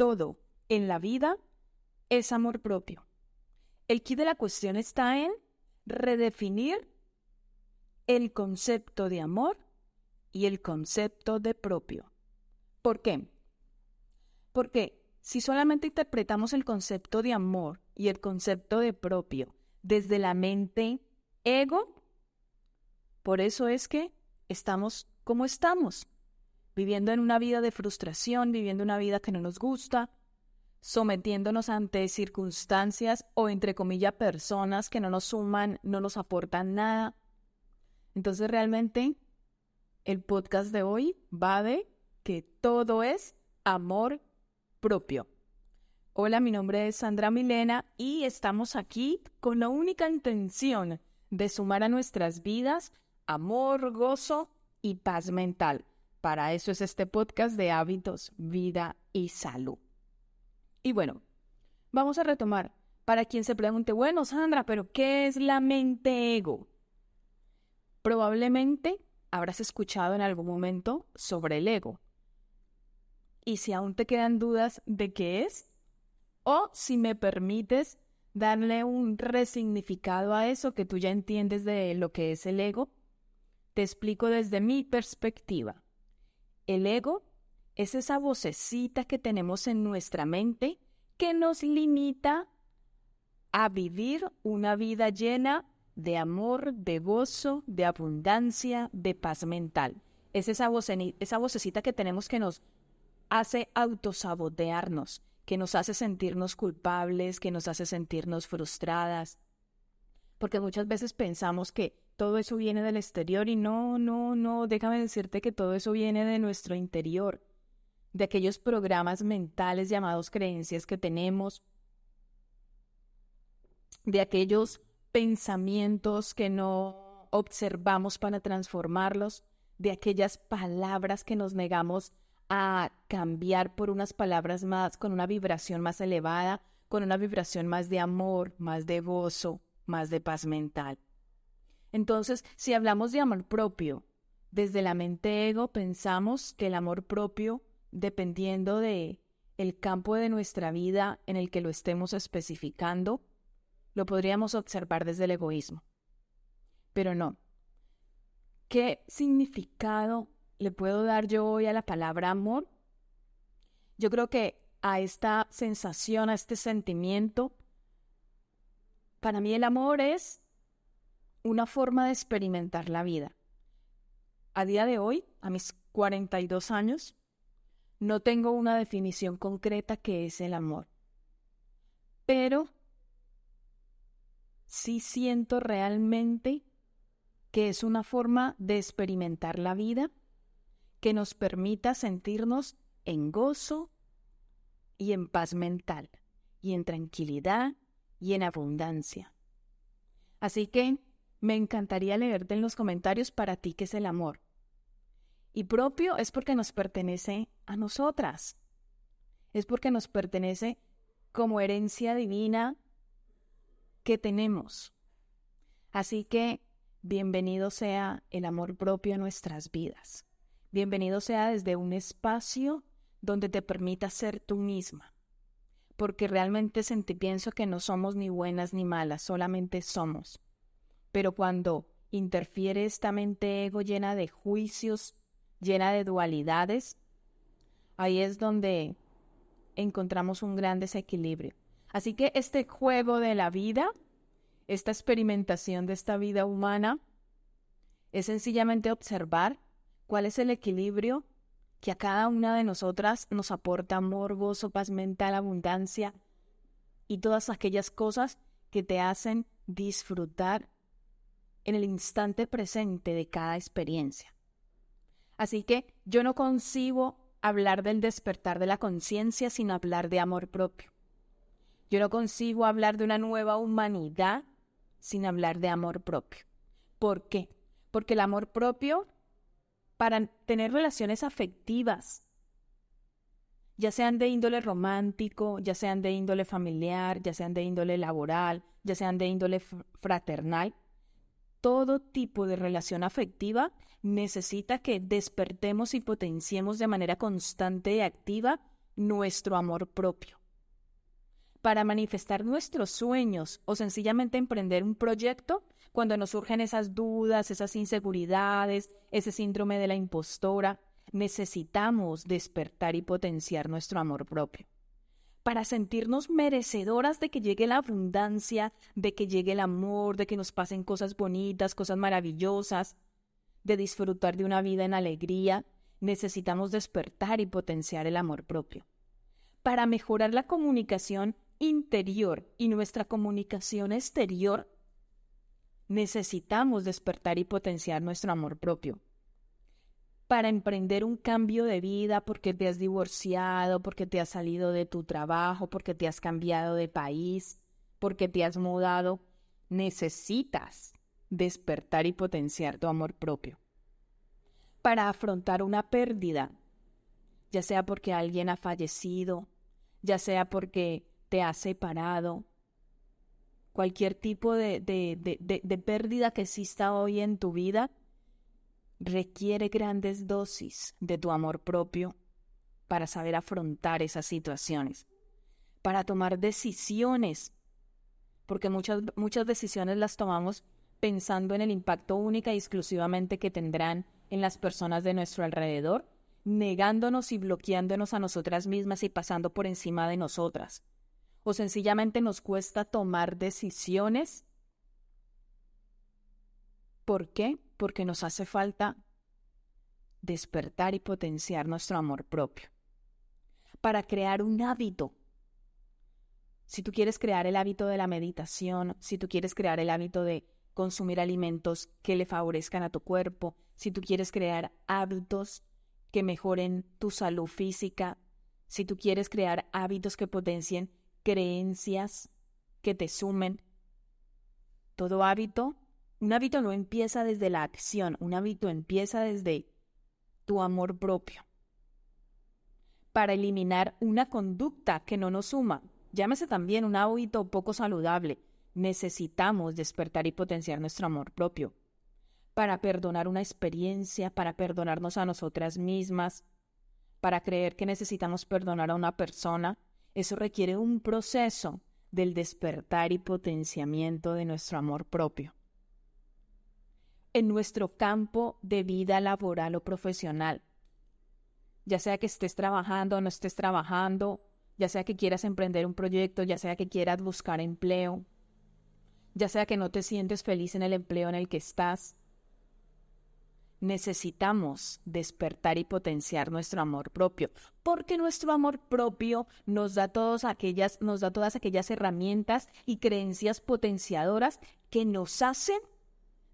todo en la vida es amor propio. El kit de la cuestión está en redefinir el concepto de amor y el concepto de propio. ¿Por qué? Porque si solamente interpretamos el concepto de amor y el concepto de propio desde la mente ego, por eso es que estamos como estamos, viviendo en una vida de frustración, viviendo una vida que no nos gusta, sometiéndonos ante circunstancias o, entre comillas, personas que no nos suman, no nos aportan nada. Entonces, realmente, el podcast de hoy va de que todo es amor propio. Hola, mi nombre es Sandra Milena y estamos aquí con la única intención de sumar a nuestras vidas amor, gozo y paz mental. Para eso es este podcast de hábitos, vida y salud. Y bueno, vamos a retomar. Para quien se pregunte, bueno, Sandra, pero ¿qué es la mente ego? Probablemente habrás escuchado en algún momento sobre el ego. Y si aún te quedan dudas de qué es, o si me permites darle un resignificado a eso que tú ya entiendes de lo que es el ego, te explico desde mi perspectiva. El ego es esa vocecita que tenemos en nuestra mente que nos limita a vivir una vida llena de amor, de gozo, de abundancia, de paz mental. Es esa, esa vocecita que tenemos que nos hace autosabotearnos, que nos hace sentirnos culpables, que nos hace sentirnos frustradas. Porque muchas veces pensamos que todo eso viene del exterior y no, no, no, déjame decirte que todo eso viene de nuestro interior, de aquellos programas mentales llamados creencias que tenemos, de aquellos pensamientos que no observamos para transformarlos, de aquellas palabras que nos negamos a cambiar por unas palabras más, con una vibración más elevada, con una vibración más de amor, más de gozo, más de paz mental. Entonces, si hablamos de amor propio, desde la mente ego pensamos que el amor propio, dependiendo de el campo de nuestra vida en el que lo estemos especificando, lo podríamos observar desde el egoísmo. Pero no. ¿Qué significado le puedo dar yo hoy a la palabra amor? Yo creo que a esta sensación, a este sentimiento, para mí el amor es una forma de experimentar la vida. A día de hoy, a mis 42 años, no tengo una definición concreta que es el amor. Pero sí siento realmente que es una forma de experimentar la vida que nos permita sentirnos en gozo y en paz mental, y en tranquilidad y en abundancia. Así que me encantaría leerte en los comentarios para ti qué es el amor. Y propio es porque nos pertenece a nosotras. Es porque nos pertenece como herencia divina que tenemos. Así que bienvenido sea el amor propio a nuestras vidas. Bienvenido sea desde un espacio donde te permita ser tú misma. Porque realmente sentí, pienso que no somos ni buenas ni malas, solamente somos. Pero cuando interfiere esta mente ego llena de juicios, llena de dualidades, ahí es donde encontramos un gran desequilibrio. Así que este juego de la vida, esta experimentación de esta vida humana, es sencillamente observar cuál es el equilibrio que a cada una de nosotras nos aporta amor, gozo, paz mental, abundancia y todas aquellas cosas que te hacen disfrutar en el instante presente de cada experiencia. Así que yo no concibo hablar del despertar de la conciencia sin hablar de amor propio. Yo no concibo hablar de una nueva humanidad sin hablar de amor propio. ¿Por qué? Porque el amor propio, para tener relaciones afectivas, ya sean de índole romántico, ya sean de índole familiar, ya sean de índole laboral, ya sean de índole fraternal, todo tipo de relación afectiva necesita que despertemos y potenciemos de manera constante y activa nuestro amor propio. Para manifestar nuestros sueños o sencillamente emprender un proyecto, cuando nos surgen esas dudas, esas inseguridades, ese síndrome de la impostora, necesitamos despertar y potenciar nuestro amor propio. Para sentirnos merecedoras de que llegue la abundancia, de que llegue el amor, de que nos pasen cosas bonitas, cosas maravillosas, de disfrutar de una vida en alegría, necesitamos despertar y potenciar el amor propio. Para mejorar la comunicación interior y nuestra comunicación exterior, necesitamos despertar y potenciar nuestro amor propio. Para emprender un cambio de vida porque te has divorciado, porque te has salido de tu trabajo, porque te has cambiado de país, porque te has mudado, necesitas despertar y potenciar tu amor propio. Para afrontar una pérdida, ya sea porque alguien ha fallecido, ya sea porque te has separado, cualquier tipo de, de, pérdida que exista hoy en tu vida, requiere grandes dosis de tu amor propio para saber afrontar esas situaciones, para tomar decisiones, porque muchas, muchas decisiones las tomamos pensando en el impacto única y exclusivamente que tendrán en las personas de nuestro alrededor, negándonos y bloqueándonos a nosotras mismas y pasando por encima de nosotras. O sencillamente nos cuesta tomar decisiones. ¿Por qué? Porque nos hace falta despertar y potenciar nuestro amor propio. Para crear un hábito. Si tú quieres crear el hábito de la meditación, si tú quieres crear el hábito de consumir alimentos que le favorezcan a tu cuerpo, si tú quieres crear hábitos que mejoren tu salud física, si tú quieres crear hábitos que potencien creencias que te sumen. Todo hábito, un hábito no empieza desde la acción, un hábito empieza desde tu amor propio. Para eliminar una conducta que no nos suma, llámese también un hábito poco saludable, necesitamos despertar y potenciar nuestro amor propio. Para perdonar una experiencia, para perdonarnos a nosotras mismas, para creer que necesitamos perdonar a una persona, eso requiere un proceso del despertar y potenciamiento de nuestro amor propio. En nuestro campo de vida laboral o profesional, ya sea que estés trabajando o no estés trabajando, ya sea que quieras emprender un proyecto, ya sea que quieras buscar empleo, ya sea que no te sientes feliz en el empleo en el que estás, necesitamos despertar y potenciar nuestro amor propio, porque nuestro amor propio nos da todas aquellas nos da todas aquellas herramientas y creencias potenciadoras que nos hacen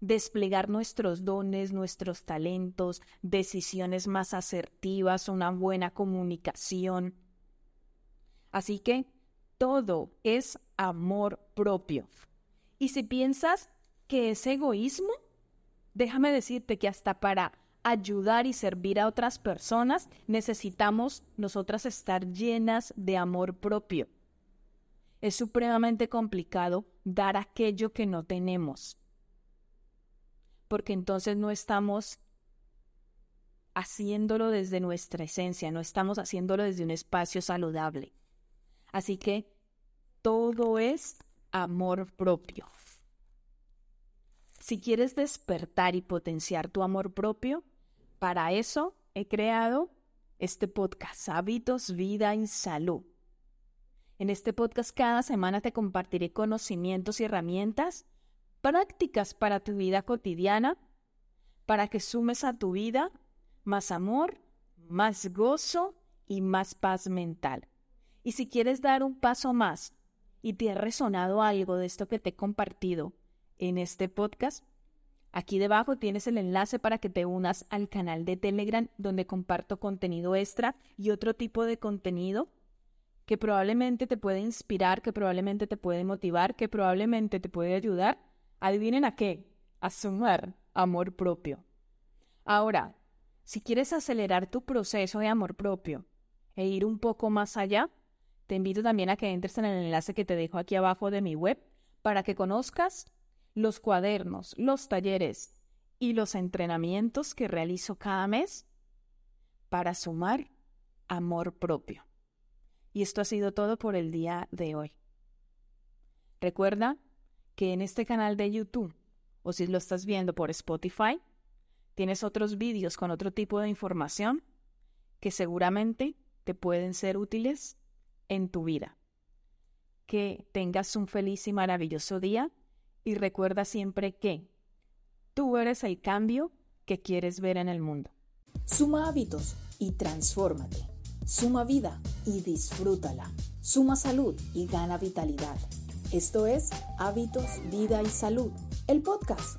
desplegar nuestros dones, nuestros talentos, decisiones más asertivas, una buena comunicación. Así que todo es amor propio. Y si piensas que es egoísmo, déjame decirte que hasta para ayudar y servir a otras personas necesitamos nosotras estar llenas de amor propio. Es supremamente complicado dar aquello que no tenemos, porque entonces no estamos haciéndolo desde nuestra esencia, no estamos haciéndolo desde un espacio saludable. Así que todo es amor propio. Si quieres despertar y potenciar tu amor propio, para eso he creado este podcast Hábitos, Vida y Salud. En este podcast cada semana te compartiré conocimientos y herramientas prácticas para tu vida cotidiana, para que sumes a tu vida más amor, más gozo y más paz mental. Y si quieres dar un paso más y te ha resonado algo de esto que te he compartido, en este podcast. Aquí debajo tienes el enlace para que te unas al canal de Telegram donde comparto contenido extra y otro tipo de contenido que probablemente te puede inspirar, que probablemente te puede motivar, que probablemente te puede ayudar. Adivinen a qué, a sumar amor propio. Ahora, si quieres acelerar tu proceso de amor propio e ir un poco más allá, te invito también a que entres en el enlace que te dejo aquí abajo de mi web para que conozcas los cuadernos, los talleres y los entrenamientos que realizo cada mes para sumar amor propio. Y esto ha sido todo por el día de hoy. Recuerda que en este canal de YouTube, o si lo estás viendo por Spotify, tienes otros vídeos con otro tipo de información que seguramente te pueden ser útiles en tu vida. Que tengas un feliz y maravilloso día y recuerda siempre que tú eres el cambio que quieres ver en el mundo. Suma hábitos y transfórmate. Suma vida y disfrútala. Suma salud y gana vitalidad. Esto es Hábitos, Vida y Salud, el podcast